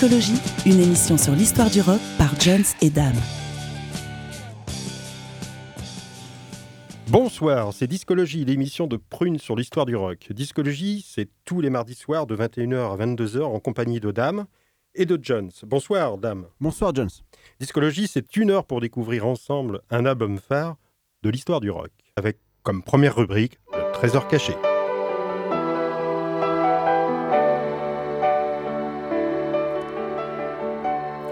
Discologie, une émission sur l'histoire du rock par Jones et Dame. Bonsoir, c'est Discologie, l'émission de Prune sur l'histoire du rock. Discologie, c'est tous les mardis soirs de 21h à 22h en compagnie de Dame et de Jones. Bonsoir, Dame. Bonsoir, Jones. Discologie, c'est une heure pour découvrir ensemble un album phare de l'histoire du rock, avec comme première rubrique le trésor caché.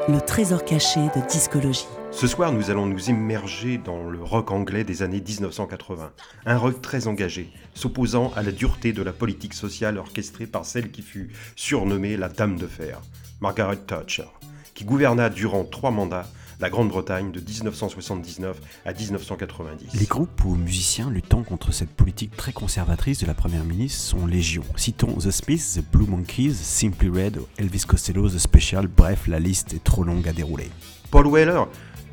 Le trésor caché de discologie. Ce soir, nous allons nous immerger dans le rock anglais des années 1980. Un rock très engagé, s'opposant à la dureté de la politique sociale orchestrée par celle qui fut surnommée la Dame de Fer, Margaret Thatcher, qui gouverna durant trois mandats la Grande-Bretagne de 1979 à 1990. Les groupes ou musiciens luttant contre cette politique très conservatrice de la Première ministre sont légion. Citons The Smiths, The Blue Monkeys, Simply Red, Elvis Costello, The Special, bref, la liste est trop longue à dérouler. Paul Weller,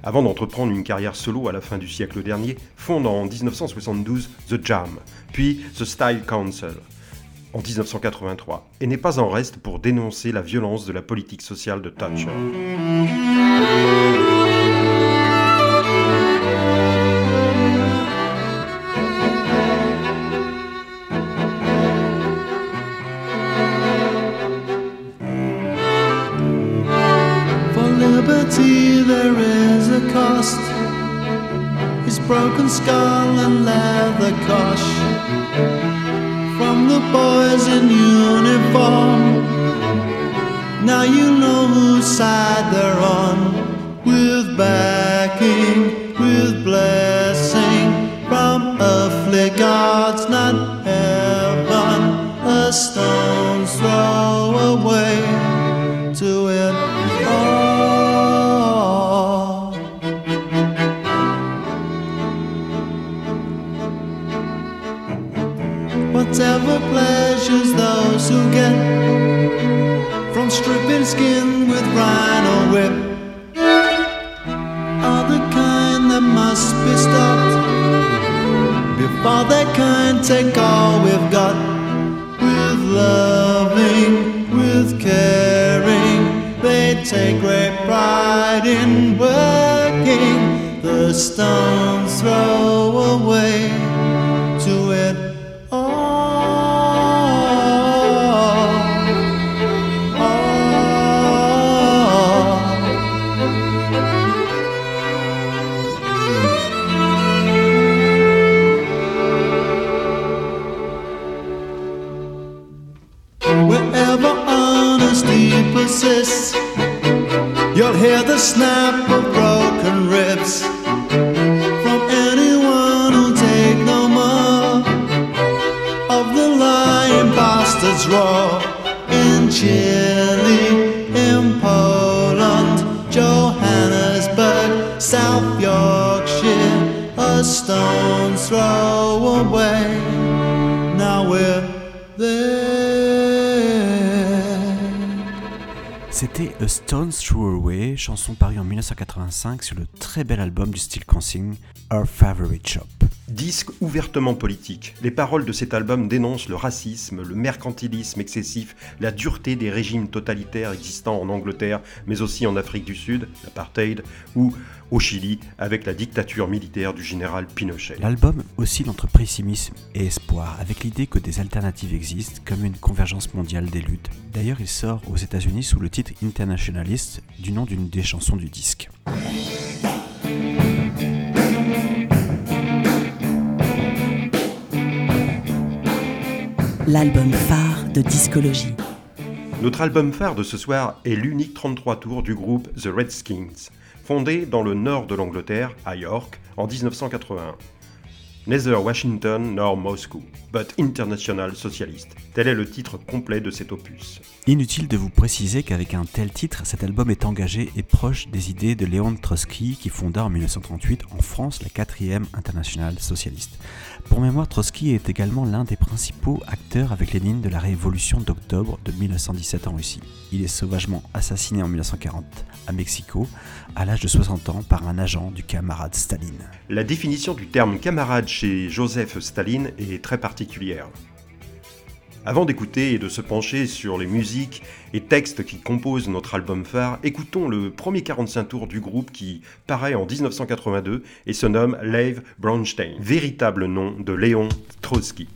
avant d'entreprendre une carrière solo à la fin du siècle dernier, fonde en 1972 The Jam, puis The Style Council en 1983, et n'est pas en reste pour dénoncer la violence de la politique sociale de Thatcher. Broken skull and leather cosh. From the boys in uniform. Now you know whose side they're on. With backing, take great pride in working. The stones throw snap of broken ribs from anyone who'll take no more of the lying bastards raw in Chile, in Poland, Johannesburg, South Yorkshire, a stone's throw away. C'était A Stone's Throw Away, chanson parue en 1985 sur le très bel album du style Kensing, Our Favorite Shop. Disque ouvertement politique, les paroles de cet album dénoncent le racisme, le mercantilisme excessif, la dureté des régimes totalitaires existants en Angleterre, mais aussi en Afrique du Sud, l'apartheid, ou au Chili, avec la dictature militaire du général Pinochet. L'album oscille entre pessimisme et espoir, avec l'idée que des alternatives existent, comme une convergence mondiale des luttes. D'ailleurs, il sort aux États-Unis sous le titre Internationalist, du nom d'une des chansons du disque. L'album phare de discologie. Notre album phare de ce soir est l'unique 33 tours du groupe The Redskins, fondé dans le nord de l'Angleterre, à York, en 1981. Neither Washington nor Moscow, but International Socialist. Tel est le titre complet de cet opus. Inutile de vous préciser qu'avec un tel titre, cet album est engagé et proche des idées de Léon Trotsky qui fonda en 1938 en France la 4e internationale socialiste. Pour mémoire, Trotsky est également l'un des principaux acteurs avec Lénine de la révolution d'octobre de 1917 en Russie. Il est sauvagement assassiné en 1940 à Mexico, à l'âge de 60 ans, par un agent du camarade Staline. La définition du terme camarade chez Joseph Staline est très particulière. Avant d'écouter et de se pencher sur les musiques et textes qui composent notre album phare, écoutons le premier 45 tours du groupe qui paraît en 1982 et se nomme Lev Bronstein, véritable nom de Léon Trotsky.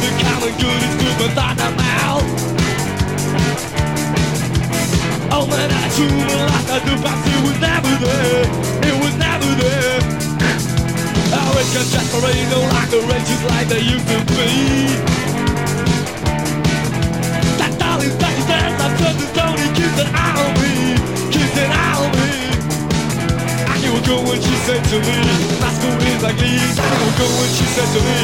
the common good is good, but not the mouth. Oh man, I drew the line that the past, it was never there. It was never there. Our ain't no like longer rages like they used to be. That dolly's back, his ass, I've turned the stone, he keeps an eye on go what she said to me. My school is like these. I don't go what she said to me.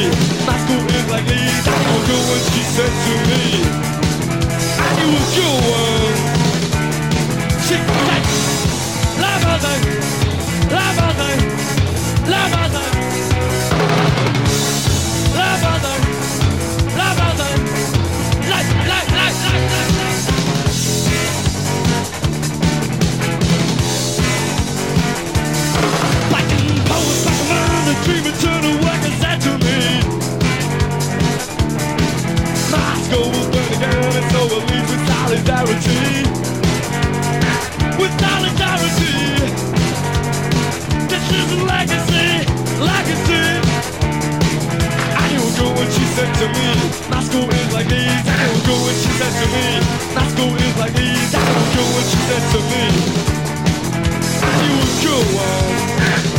My school is like these. I don't go what she said to me. I knew a good one. She like la bazin, la bazin, la bazin, la bazin, la bazin, like like like like like. solidarity. With solidarity. This is a legacy, legacy. I didn't go when she said to me, my school is like these. I didn't go when she said to me, my school is like these. I didn't go when she said to me, I didn't go. On.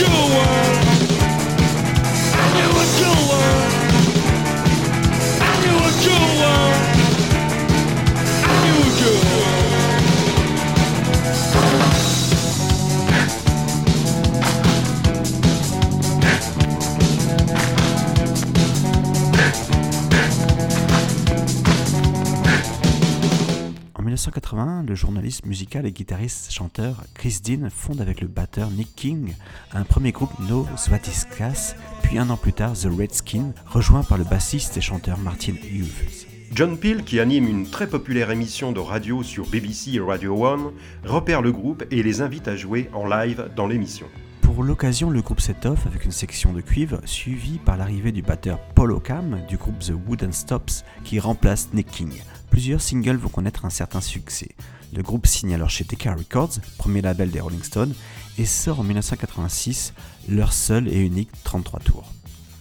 Le journaliste musical et guitariste-chanteur Chris Dean fonde avec le batteur Nick King un premier groupe No Svatiskas, puis un an plus tard The Redskin, rejoint par le bassiste et chanteur Martin Hughes. John Peel, qui anime une très populaire émission de radio sur BBC et Radio One, repère le groupe et les invite à jouer en live dans l'émission. Pour l'occasion, le groupe set off avec une section de cuivre suivie par l'arrivée du batteur Paul Occam du groupe The Wooden Stops qui remplace Nick King. Plusieurs singles vont connaître un certain succès. Le groupe signe alors chez Decca Records, premier label des Rolling Stones, et sort en 1986 leur seul et unique 33 tours.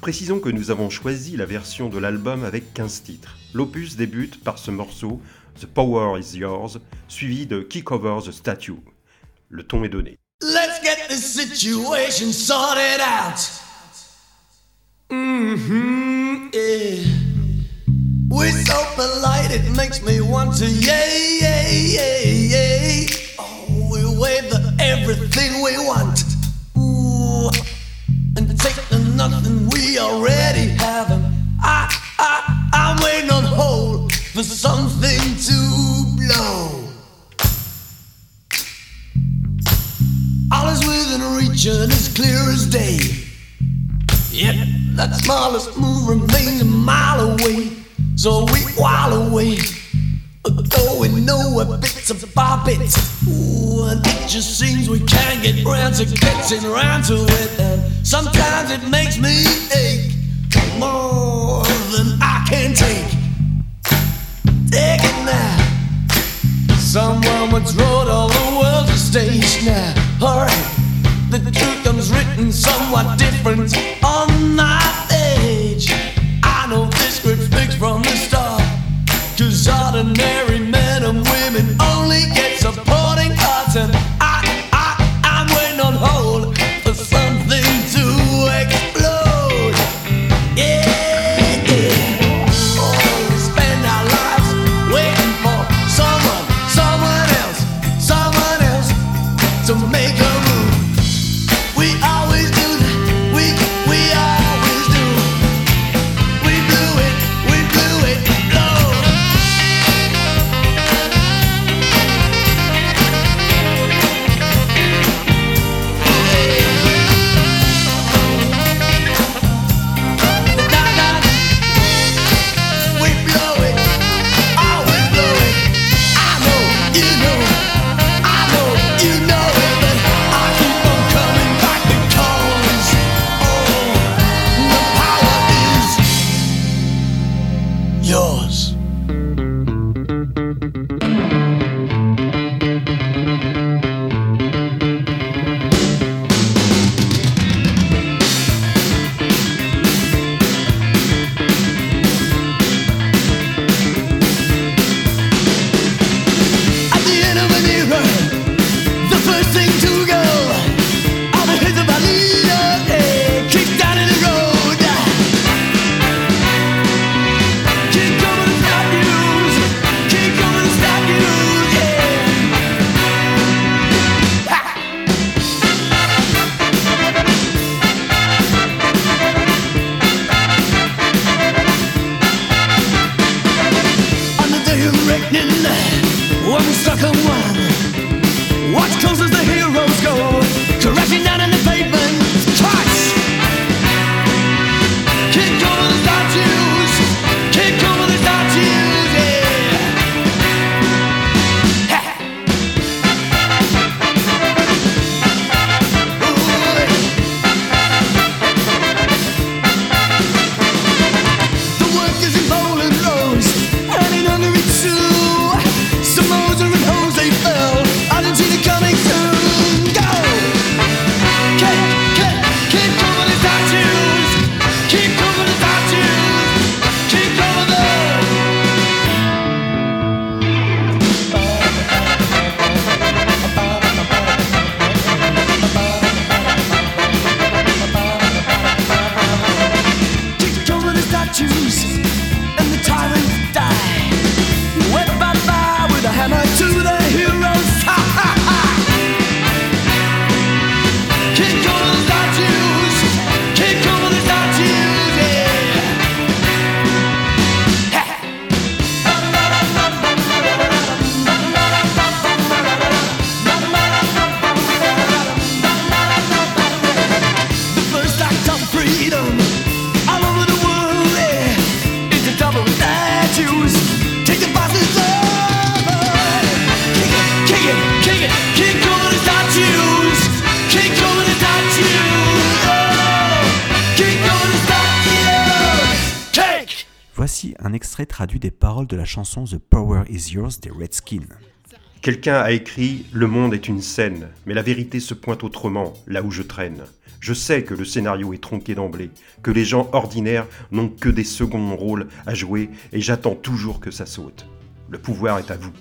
Précisons que nous avons choisi la version de l'album avec 15 titres. L'opus débute par ce morceau, The Power Is Yours, suivi de Kick Over the Statue. Le ton est donné. Let's get this situation sorted out. Mm-hmm, yeah. We're so polite, it makes me want to yay, yay, yay, yay. Oh, we wave the everything we want. Ooh, and take the nothing we already have. And I, I, I'm waiting on hold for something to blow. All is within reach and as clear as day. Yet that smallest move remains a mile away. So we while away. Though we know bits of our bits. Ooh, and it just seems we can't get round to getting round to it. And sometimes it makes me ache more than I can take. Take it now. Someone once wrote all the world's a stage now. Alright, the truth comes written somewhat different on my ordinary men and women. Only get supporting Voici un extrait traduit des paroles de la chanson The Power Is Yours des Redskins. Quelqu'un a écrit Le monde est une scène, mais la vérité se pointe autrement, là où je traîne. Je sais que le scénario est tronqué d'emblée, que les gens ordinaires n'ont que des seconds rôles à jouer, et j'attends toujours que ça saute. Le pouvoir est à vous.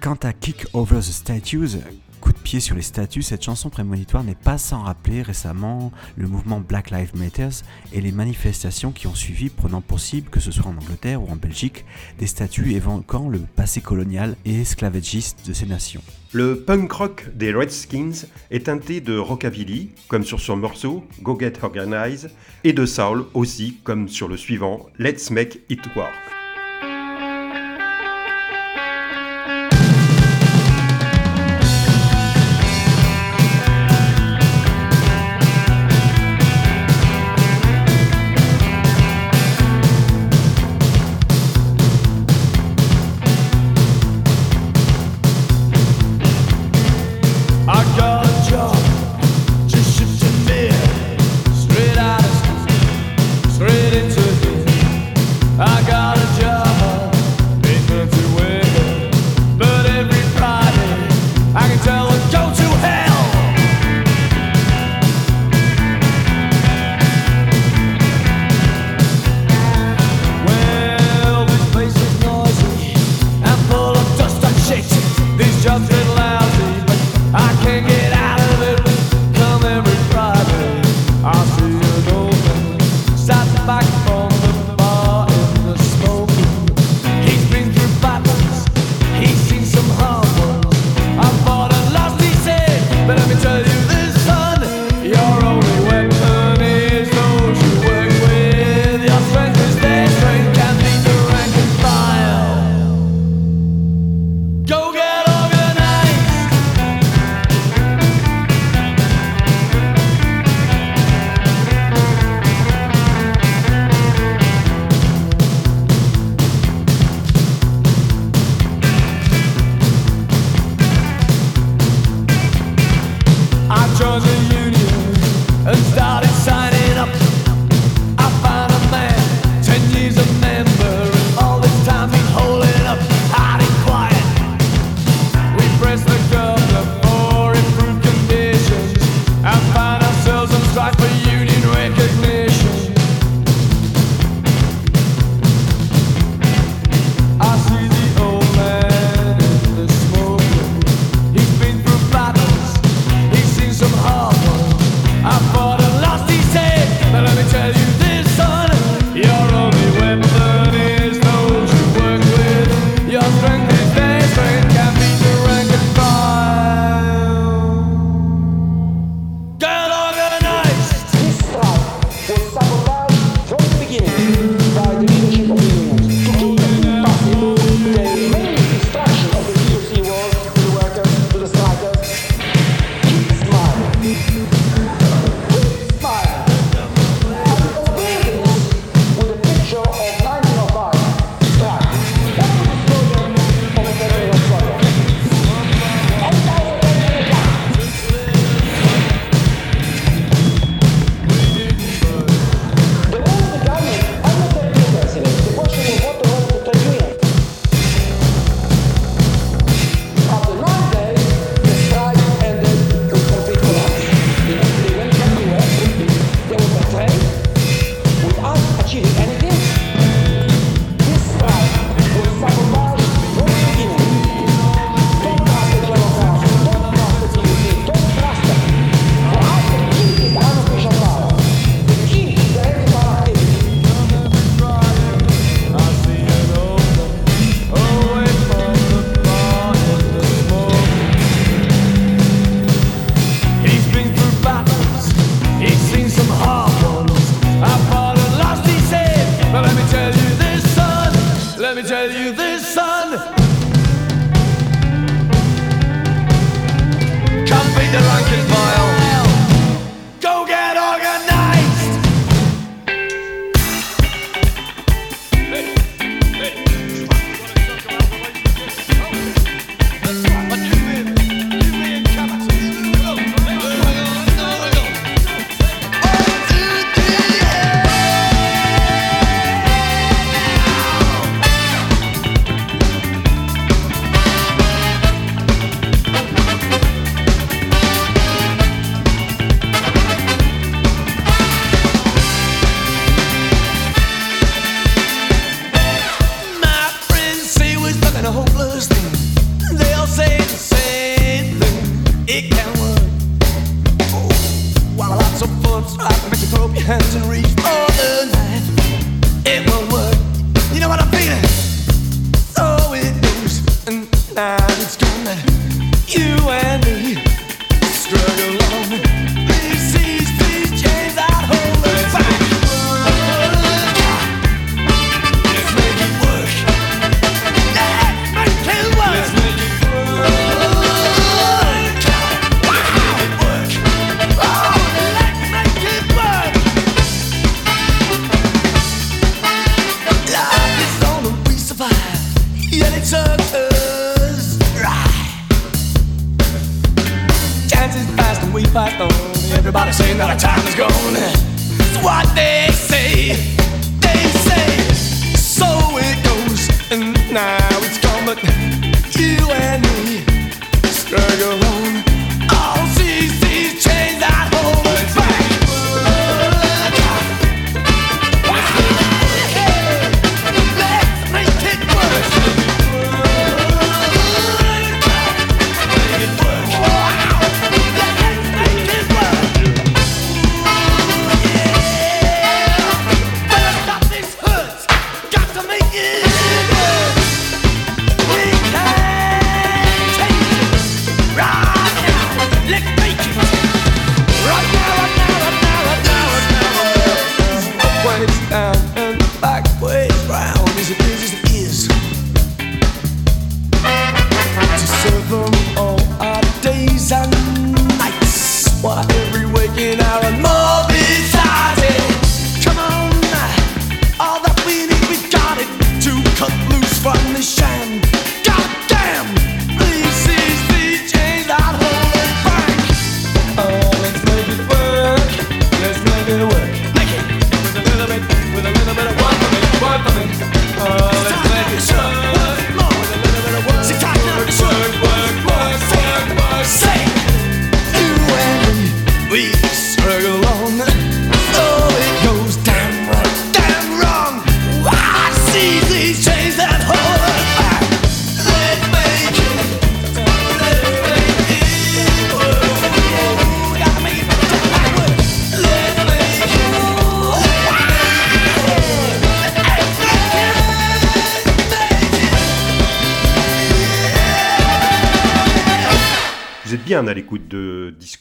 Quant à Kick Over the Statues, Coup de pied sur les statues. cette chanson prémonitoire n'est pas sans rappeler récemment le mouvement Black Lives Matter et les manifestations qui ont suivi, prenant pour cible, que ce soit en Angleterre ou en Belgique, des statues évoquant le passé colonial et esclavagiste de ces nations. Le punk rock des Redskins est teinté de rockabilly, comme sur son morceau Go Get Organized, et de soul aussi, comme sur le suivant Let's Make It Work. And it's gone. You and me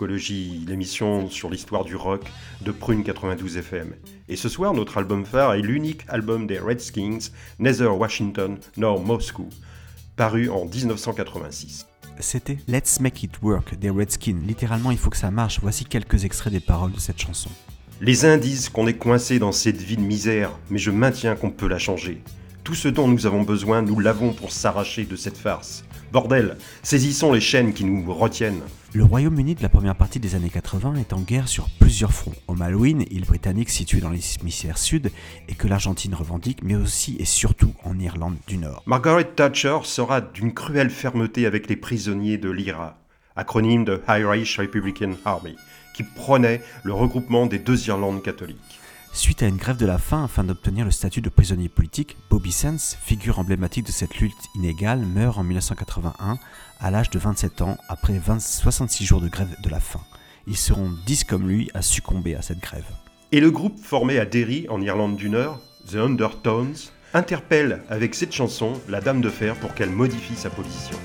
l'émission sur l'histoire du rock de Prune 92 FM. Et ce soir, notre album phare est l'unique album des Redskins, Neither Washington nor Moscow, paru en 1986. C'était Let's Make It Work des Redskins. Littéralement, il faut que ça marche. Voici quelques extraits des paroles de cette chanson. Les uns disent qu'on est coincé dans cette vie de misère, mais je maintiens qu'on peut la changer. Tout ce dont nous avons besoin, nous l'avons pour s'arracher de cette farce. Bordel, saisissons les chaînes qui nous retiennent. Le Royaume-Uni de la première partie des années 80 est en guerre sur plusieurs fronts. Au Malouine, île britannique située dans l'hémisphère sud et que l'Argentine revendique, mais aussi et surtout en Irlande du Nord. Margaret Thatcher sera d'une cruelle fermeté avec les prisonniers de l'IRA, acronyme de Irish Republican Army, qui prônait le regroupement des deux Irlandes catholiques. Suite à une grève de la faim afin d'obtenir le statut de prisonnier politique, Bobby Sands, figure emblématique de cette lutte inégale, meurt en 1981 à l'âge de 27 ans après 20 66 jours de grève de la faim. Ils seront 10 comme lui à succomber à cette grève. Et le groupe formé à Derry, en Irlande du Nord, The Undertones, interpelle avec cette chanson la Dame de Fer pour qu'elle modifie sa position.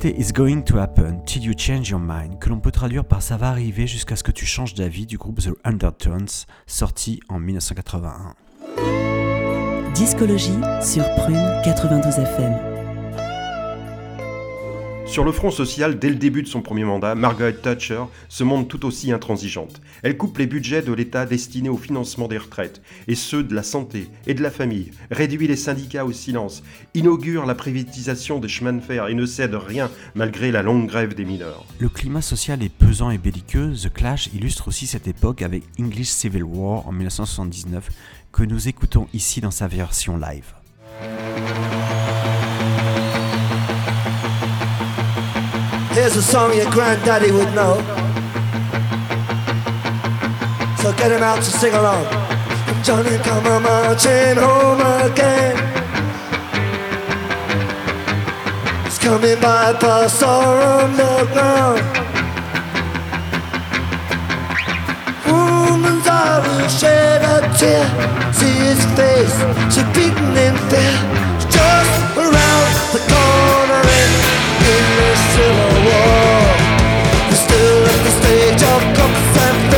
C'était It's Going to Happen Till You Change Your Mind, que l'on peut traduire par Ça va arriver jusqu'à ce que tu changes d'avis du groupe The Undertones, sorti en 1981. Discologie sur Prune 92 FM. Sur le front social, dès le début de son premier mandat, Margaret Thatcher se montre tout aussi intransigeante. Elle coupe les budgets de l'État destinés au financement des retraites, et ceux de la santé et de la famille, réduit les syndicats au silence, inaugure la privatisation des chemins de fer et ne cède rien malgré la longue grève des mineurs. Le climat social est pesant et belliqueux, The Clash illustre aussi cette époque avec English Civil War en 1979, que nous écoutons ici dans sa version live. Here's a song your granddaddy would know. So get him out to sing along. Johnny come a marching home again. He's coming by bus or underground. Woman's eye shed a tear. See his face, so beaten in fear. Just around the corner in, in the Civil War. We're still at the stage of cups and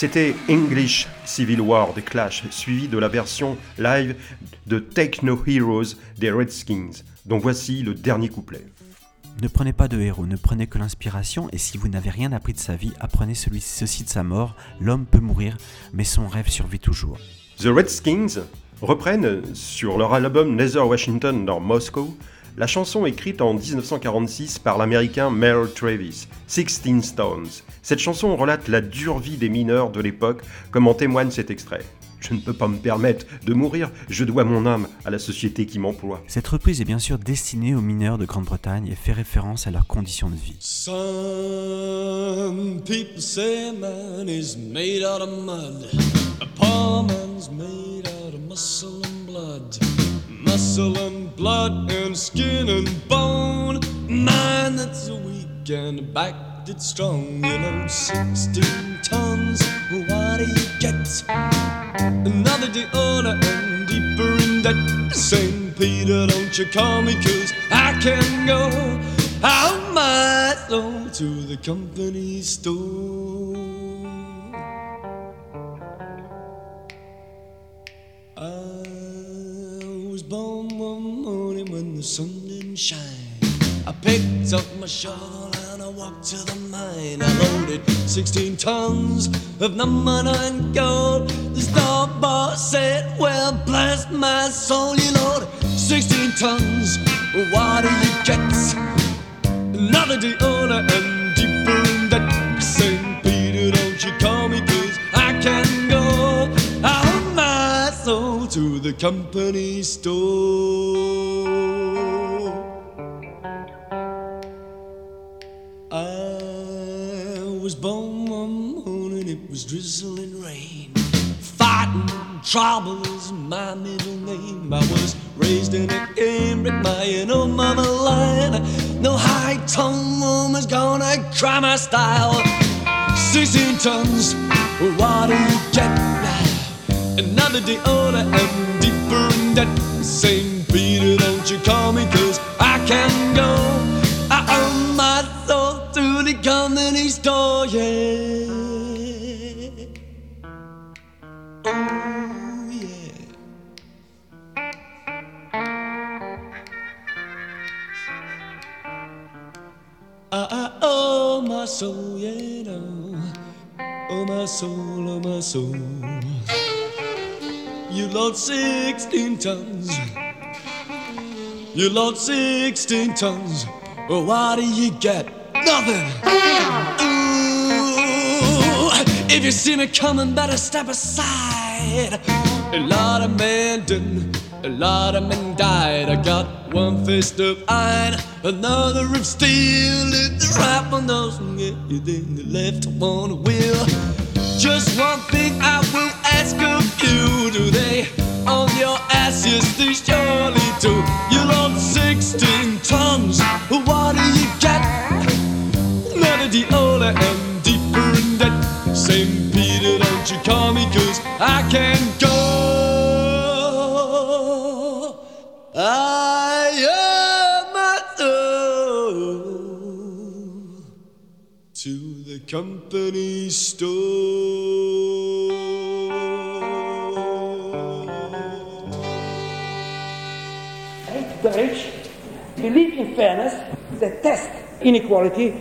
C'était English Civil War des Clash, suivi de la version live de Take No Heroes des Redskins, dont voici le dernier couplet. Ne prenez pas de héros, ne prenez que l'inspiration, et si vous n'avez rien appris de sa vie, apprenez celui ceci de sa mort. L'homme peut mourir, mais son rêve survit toujours. The Redskins reprennent sur leur album Nether Washington dans Moscow la chanson écrite en 1946 par l'américain Merle Travis, Sixteen Stones. Cette chanson relate la dure vie des mineurs de l'époque, comme en témoigne cet extrait. Je ne peux pas me permettre de mourir, je dois mon âme à la société qui m'emploie. Cette reprise est bien sûr destinée aux mineurs de Grande-Bretagne et fait référence à leurs conditions de vie. Some people say man is made out of mud. A poor man's made out of muscle and blood. Muscle and blood and skin and bone. Man that's a weak and back that's strong. You know, 16 tons. What do you get? Another day older and deeper in that. St. Peter, don't you call me, cause I can go. Out my soul to the company store. The sun didn't shine. I picked up my shovel and I walked to the mine. I loaded 16 tons of number nine gold. The store boss said, Well, bless my soul, you load 16 tons. What do you get? Another day older and to the company store. I was born one morning, it was drizzling rain. Fighting trouble is my middle name. I was raised in a Cambridge by an old mother line. No high tone woman's gonna try my style. 16 tons, what do you get? Another day older and deeper in that St. Peter, don't you call me, cause I can go. I own my soul to the company store, yeah. Uh, uh, oh, yeah. I owe my soul, yeah, no. Oh, my soul, oh, my soul. You load 16 tons. You load 16 tons. Well, what do you get? Nothing. Ooh, if you see me coming, better step aside. A lot of men didn't, a lot of men died. I got one fist of iron, another of steel. It's right on those, yeah, then the left one will. Just one thing I will ask of you: Do they on your ass? Yes, they surely do. You load 16 tons. What do you get? Melody older and deeper in that. St. Peter, don't you call me, cause I can go. I am my soul to the company store. Believe in fairness, detest inequality,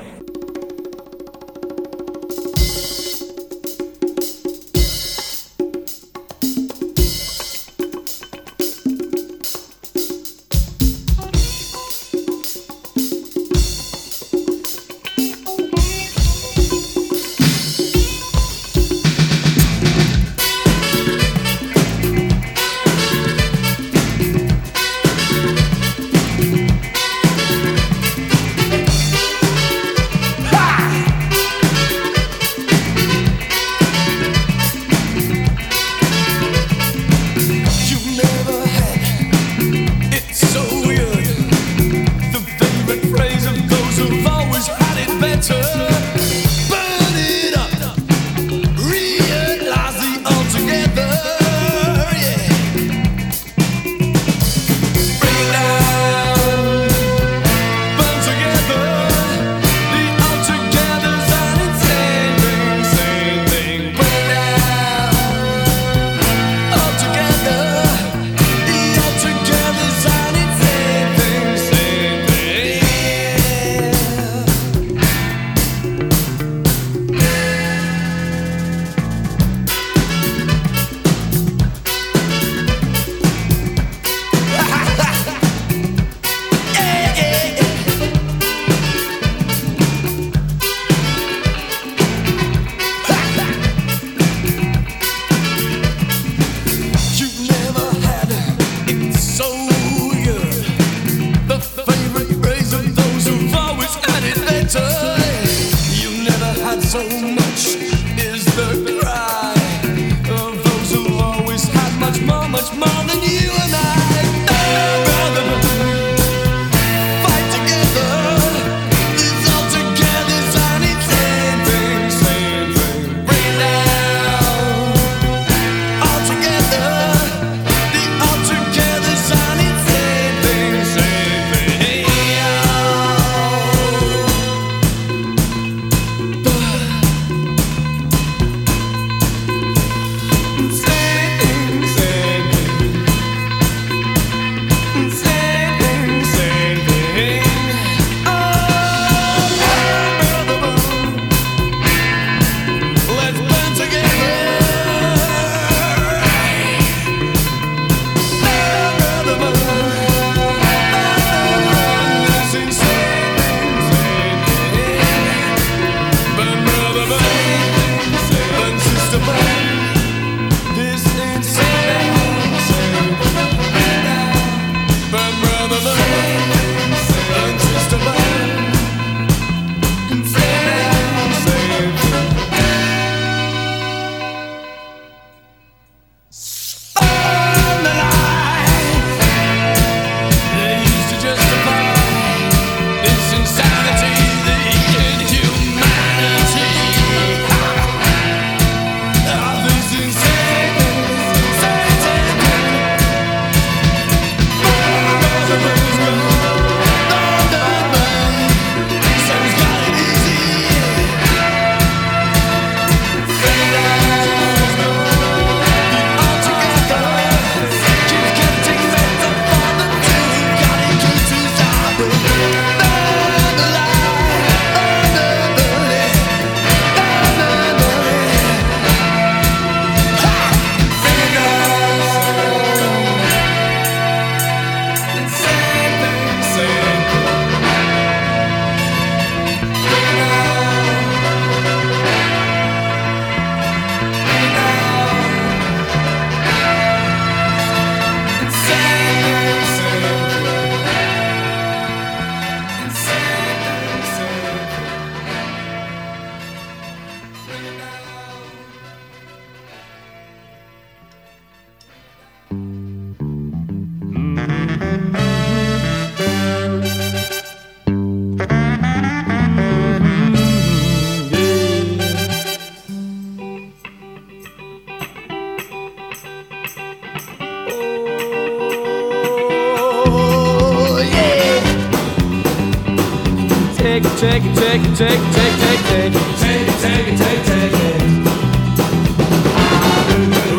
take it, take it, take it, take it, take it, take it, take it, take it, take it.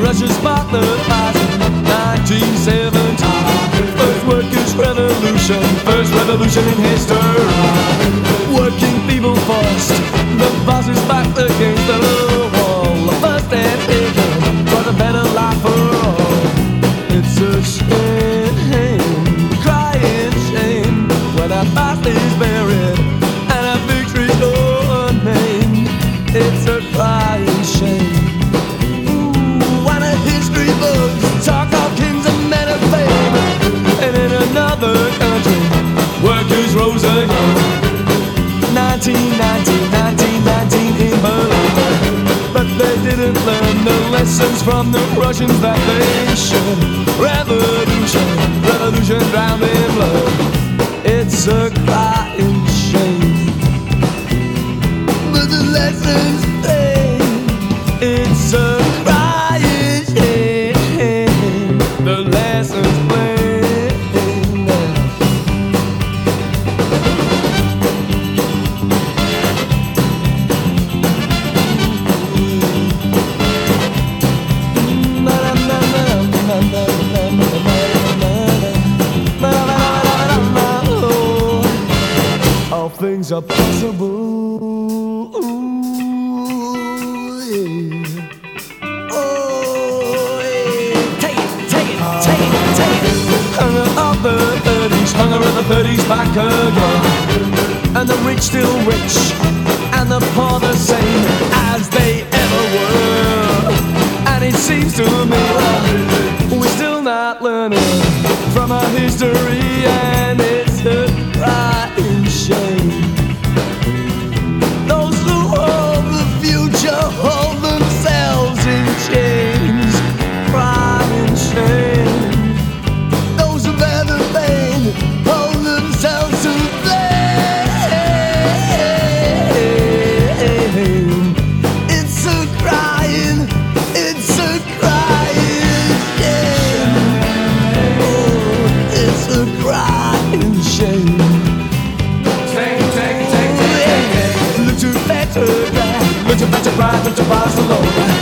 Russia's the fight 1917. First workers' revolution, first revolution in history. Lessons from the Russians that they should. Revolution, revolution drowned in blood. It's a crying shame. But the lessons things are possible. Ooh, yeah. Oh, yeah. Take it, take it, ah. take it, take it. Hunger of the 30s, hunger of the 30s back again. And the rich still rich, and the poor the same as they ever were. And it seems to alone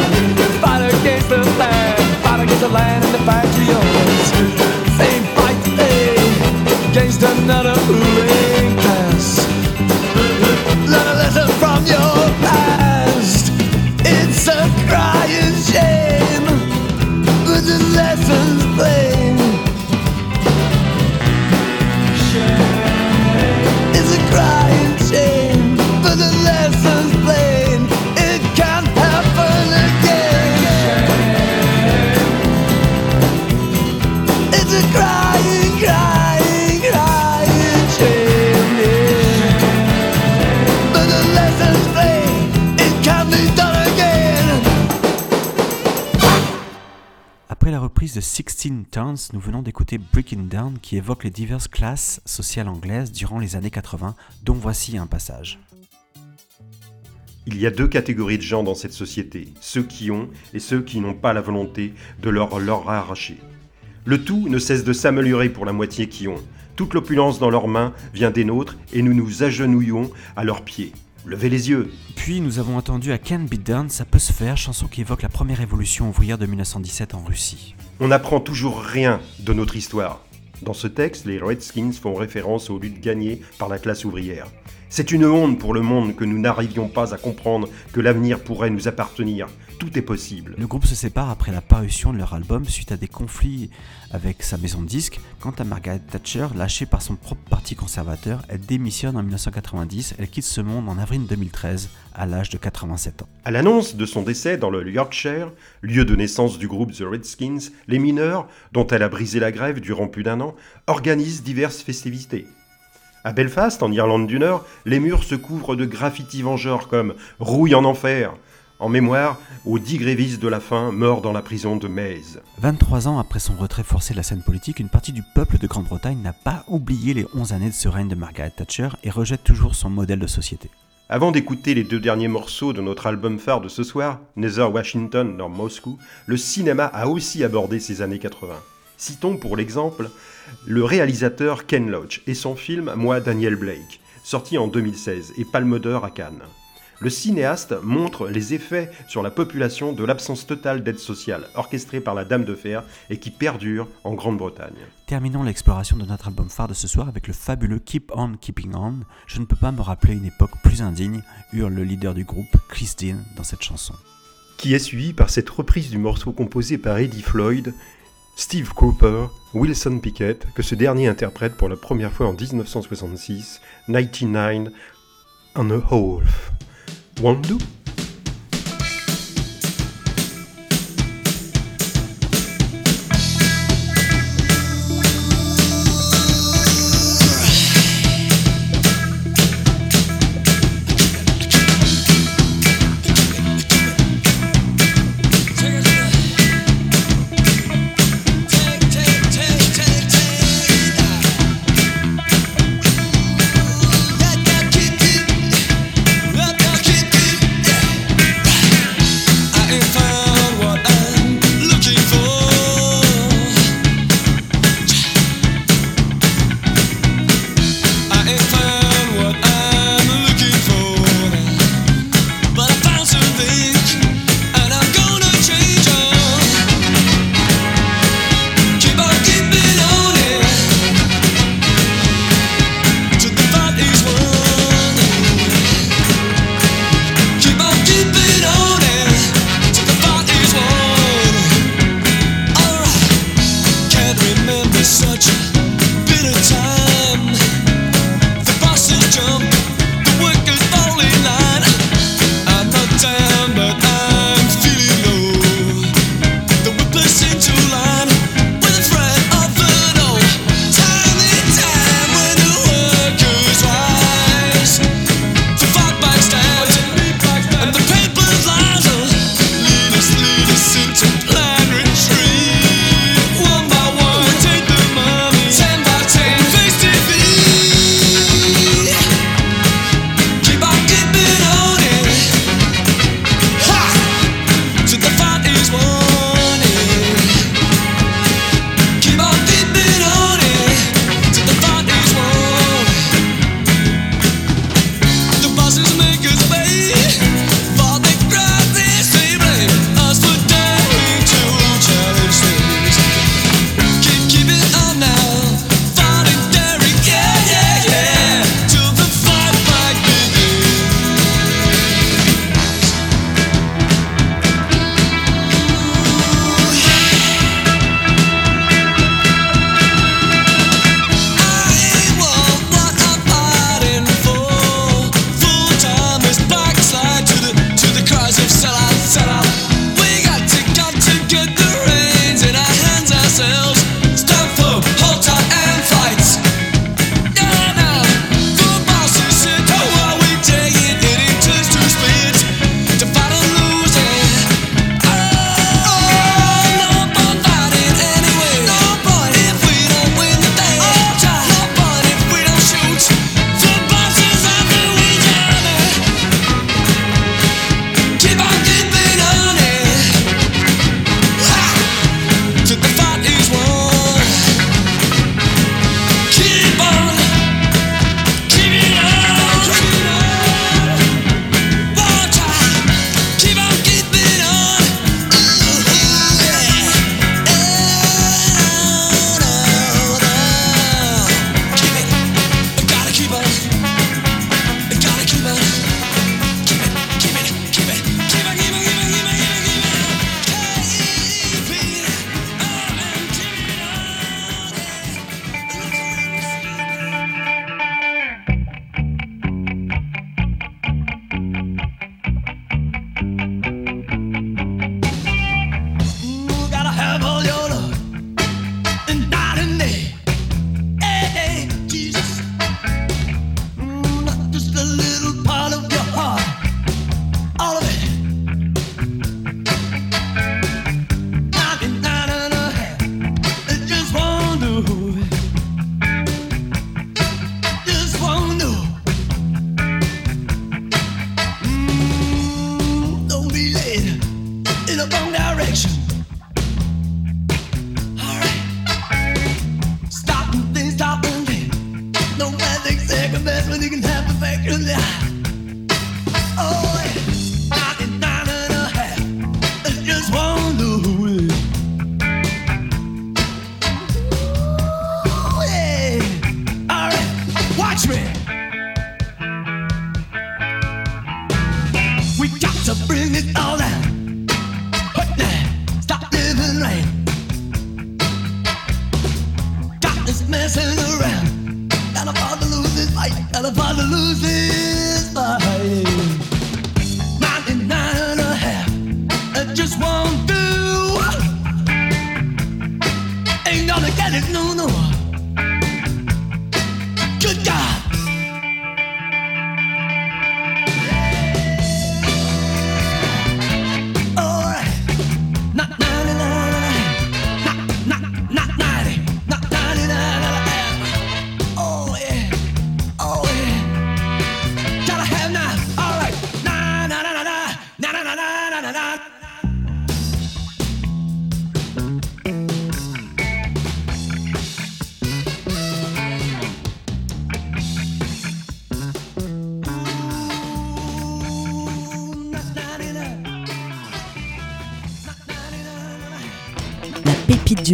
de 16 Towns, nous venons d'écouter Breaking Down qui évoque les diverses classes sociales anglaises durant les années 80, dont voici un passage. Il y a deux catégories de gens dans cette société, ceux qui ont et ceux qui n'ont pas la volonté de leur leur arracher. Le tout ne cesse de s'améliorer pour la moitié qui ont. Toute l'opulence dans leurs mains vient des nôtres et nous nous agenouillons à leurs pieds. Levez les yeux. Puis nous avons entendu à Can Be Done, ça peut se faire, chanson qui évoque la première révolution ouvrière de 1917 en Russie. On n'apprend toujours rien de notre histoire. Dans ce texte, les Redskins font référence aux luttes gagnées par la classe ouvrière. C'est une honte pour le monde que nous n'arrivions pas à comprendre que l'avenir pourrait nous appartenir. Tout est possible. Le groupe se sépare après la parution de leur album suite à des conflits avec sa maison de disques. Quant à Margaret Thatcher, lâchée par son propre parti conservateur, elle démissionne en 1990. Elle quitte ce monde en avril 2013 à l'âge de 87 ans. À l'annonce de son décès dans le Yorkshire, lieu de naissance du groupe The Redskins, les mineurs, dont elle a brisé la grève durant plus d'un an, organisent diverses festivités. À Belfast, en Irlande du Nord, les murs se couvrent de graffitis vengeurs comme Rouille en enfer, en mémoire aux dix grévistes de la faim morts dans la prison de Maze. 23 ans après son retrait forcé de la scène politique, une partie du peuple de Grande-Bretagne n'a pas oublié les 11 années de ce règne de Margaret Thatcher et rejette toujours son modèle de société. Avant d'écouter les deux derniers morceaux de notre album phare de ce soir, Neither Washington nor Moscou, le cinéma a aussi abordé ces années 80. Citons pour l'exemple le réalisateur Ken Loach et son film Moi Daniel Blake, sorti en 2016 et Palme d'Or à Cannes. Le cinéaste montre les effets sur la population de l'absence totale d'aide sociale orchestrée par la Dame de Fer et qui perdure en Grande-Bretagne. Terminons l'exploration de notre album phare de ce soir avec le fabuleux Keep On Keeping On. Je ne peux pas me rappeler une époque plus indigne, hurle le leader du groupe, Chris Dean, dans cette chanson. Qui est suivi par cette reprise du morceau composé par Eddie Floyd, Steve Cooper, Wilson Pickett, que ce dernier interprète pour la première fois en 1966, 99 on a Half. Won't do?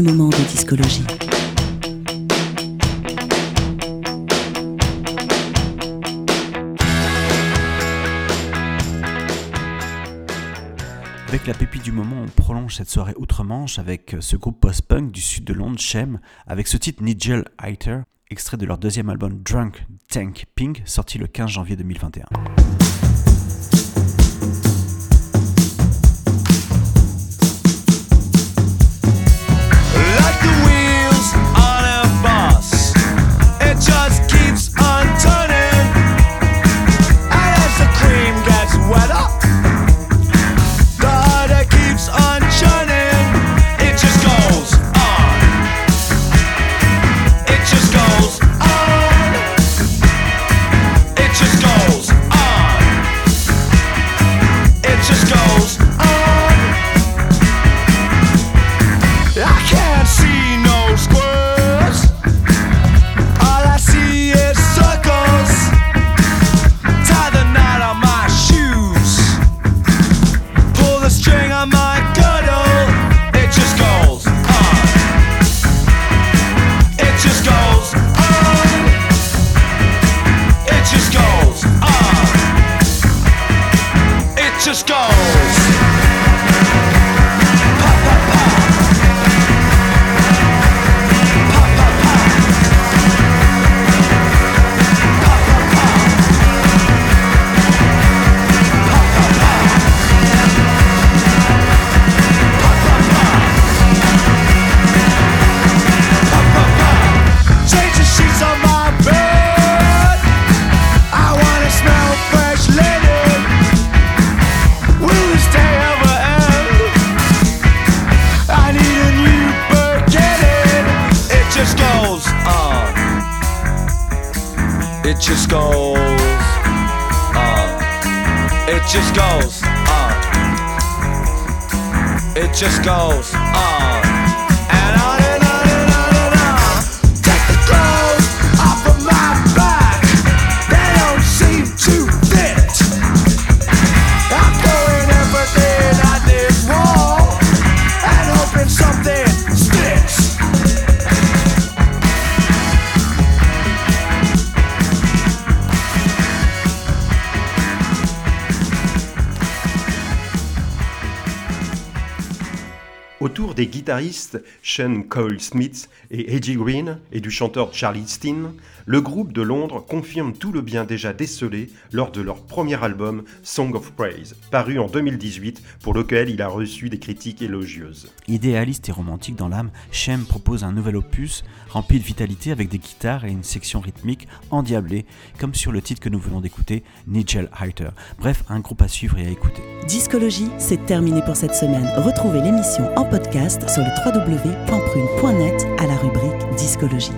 Moment de discologie. Avec la pépite du moment, on prolonge cette soirée outre-Manche avec ce groupe post-punk du sud de Londres, Shem, avec ce titre Nigel Heiter, extrait de leur deuxième album Drunk Tank Pink, sorti le 15 janvier 2021. Just keeps guitaristes Sean Cole Smith et Eddie Green et du chanteur Charlie Steen, le groupe de Londres confirme tout le bien déjà décelé lors de leur premier album Song of Praise, paru en 2018 pour lequel il a reçu des critiques élogieuses. Idéaliste et romantique dans l'âme, Shem propose un nouvel opus rempli de vitalité avec des guitares et une section rythmique endiablée, comme sur le titre que nous venons d'écouter, Nigel Heiter. Bref, un groupe à suivre et à écouter. Discologie, c'est terminé pour cette semaine. Retrouvez l'émission en podcast sur le www.prune.net à la rubrique Discologie.